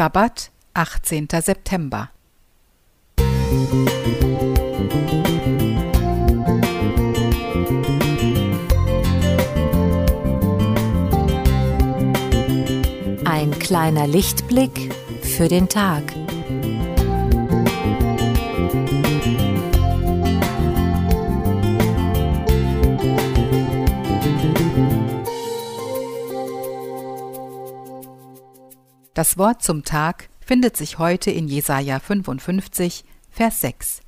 Sabbat, 18. September. Ein kleiner Lichtblick für den Tag. Das Wort zum Tag findet sich heute in Jesaja 55, Vers 6.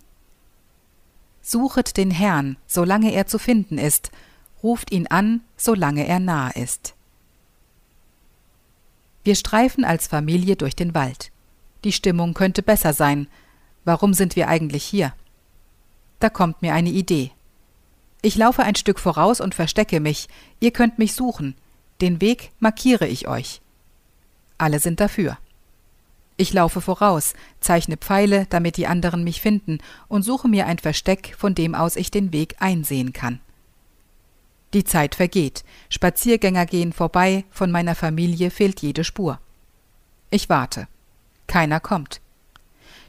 Suchet den Herrn, solange er zu finden ist, ruft ihn an, solange er nahe ist. Wir streifen als Familie durch den Wald. Die Stimmung könnte besser sein. Warum sind wir eigentlich hier? Da kommt mir eine Idee. Ich laufe ein Stück voraus und verstecke mich. Ihr könnt mich suchen. Den Weg markiere ich euch. Alle sind dafür. Ich laufe voraus, zeichne Pfeile, damit die anderen mich finden, und suche mir ein Versteck, von dem aus ich den Weg einsehen kann. Die Zeit vergeht, Spaziergänger gehen vorbei, von meiner Familie fehlt jede Spur. Ich warte. Keiner kommt.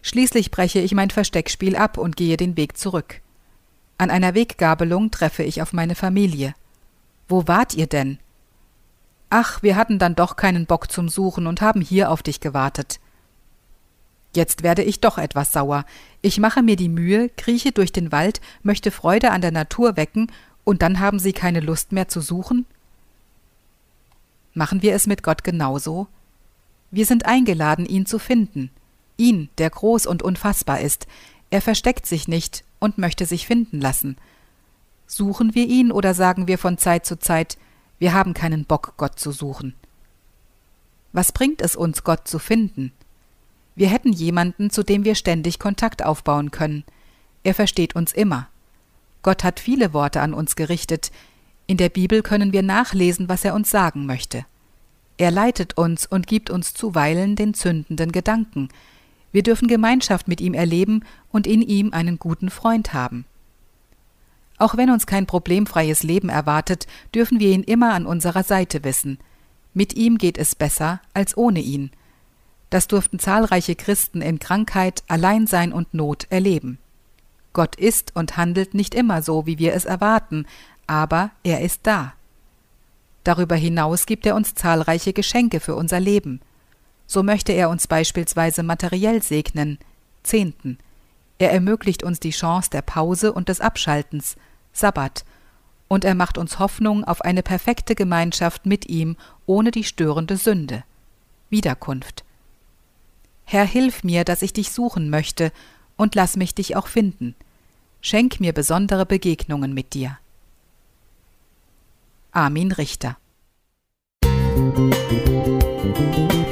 Schließlich breche ich mein Versteckspiel ab und gehe den Weg zurück. An einer Weggabelung treffe ich auf meine Familie. Wo wart ihr denn? Ach, wir hatten dann doch keinen Bock zum Suchen und haben hier auf dich gewartet. Jetzt werde ich doch etwas sauer. Ich mache mir die Mühe, krieche durch den Wald, möchte Freude an der Natur wecken, und dann haben Sie keine Lust mehr zu suchen? Machen wir es mit Gott genauso? Wir sind eingeladen, ihn zu finden. Ihn, der groß und unfassbar ist. Er versteckt sich nicht und möchte sich finden lassen. Suchen wir ihn oder sagen wir von Zeit zu Zeit, wir haben keinen Bock, Gott zu suchen. Was bringt es uns, Gott zu finden? Wir hätten jemanden, zu dem wir ständig Kontakt aufbauen können. Er versteht uns immer. Gott hat viele Worte an uns gerichtet. In der Bibel können wir nachlesen, was er uns sagen möchte. Er leitet uns und gibt uns zuweilen den zündenden Gedanken. Wir dürfen Gemeinschaft mit ihm erleben und in ihm einen guten Freund haben. Auch wenn uns kein problemfreies Leben erwartet, dürfen wir ihn immer an unserer Seite wissen. Mit ihm geht es besser als ohne ihn. Das durften zahlreiche Christen in Krankheit, Alleinsein und Not erleben. Gott ist und handelt nicht immer so, wie wir es erwarten, aber er ist da. Darüber hinaus gibt er uns zahlreiche Geschenke für unser Leben. So möchte er uns beispielsweise materiell segnen, Zehnten. Er ermöglicht uns die Chance der Pause und des Abschaltens, Sabbat, und er macht uns Hoffnung auf eine perfekte Gemeinschaft mit ihm ohne die störende Sünde. Wiederkunft. Herr, hilf mir, dass ich dich suchen möchte, und lass mich dich auch finden. Schenk mir besondere Begegnungen mit dir. Armin Richter Musik